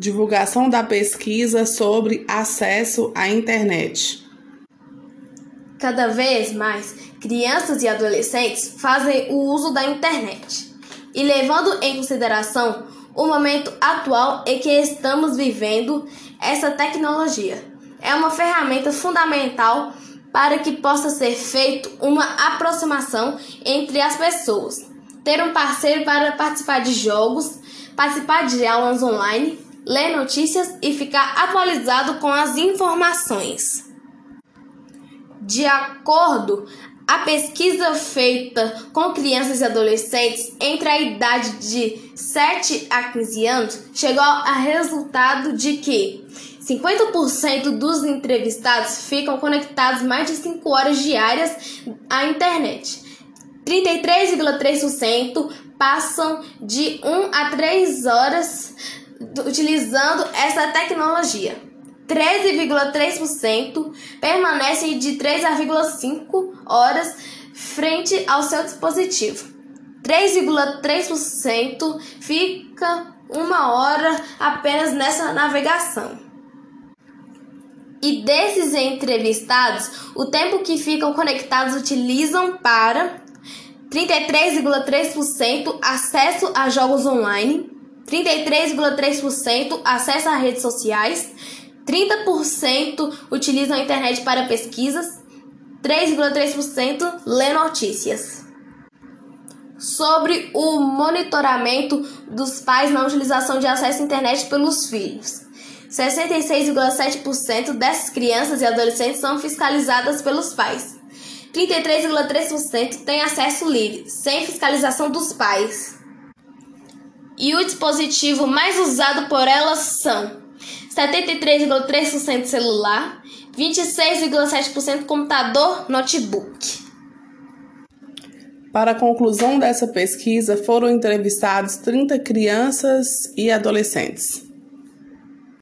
Divulgação da pesquisa sobre acesso à internet. Cada vez mais, crianças e adolescentes fazem o uso da internet. E levando em consideração o momento atual em que estamos vivendo, essa tecnologia é uma ferramenta fundamental para que possa ser feito uma aproximação entre as pessoas, ter um parceiro para participar de jogos, participar de aulas online, ler notícias e ficar atualizado com as informações. De acordo a pesquisa feita com crianças e adolescentes entre a idade de 7 a 15 anos chegou a resultado de que 50% dos entrevistados ficam conectados mais de 5 horas diárias à internet. 33,3% passam de 1 a 3 horas utilizando essa tecnologia. 13,3% permanecem de 3,5 horas frente ao seu dispositivo. 3,3% fica uma hora apenas nessa navegação. E desses entrevistados, o tempo que ficam conectados utilizam para 33,3% acesso a jogos online, 33,3% acesso a redes sociais, 30% utilizam a internet para pesquisas, 3,3% lê notícias. Sobre o monitoramento dos pais na utilização de acesso à internet pelos filhos. 66,7% dessas crianças e adolescentes são fiscalizadas pelos pais. 33,3% têm acesso livre, sem fiscalização dos pais. E o dispositivo mais usado por elas são 73,3% celular, 26,7% computador, notebook. Para a conclusão dessa pesquisa, foram entrevistados 30 crianças e adolescentes.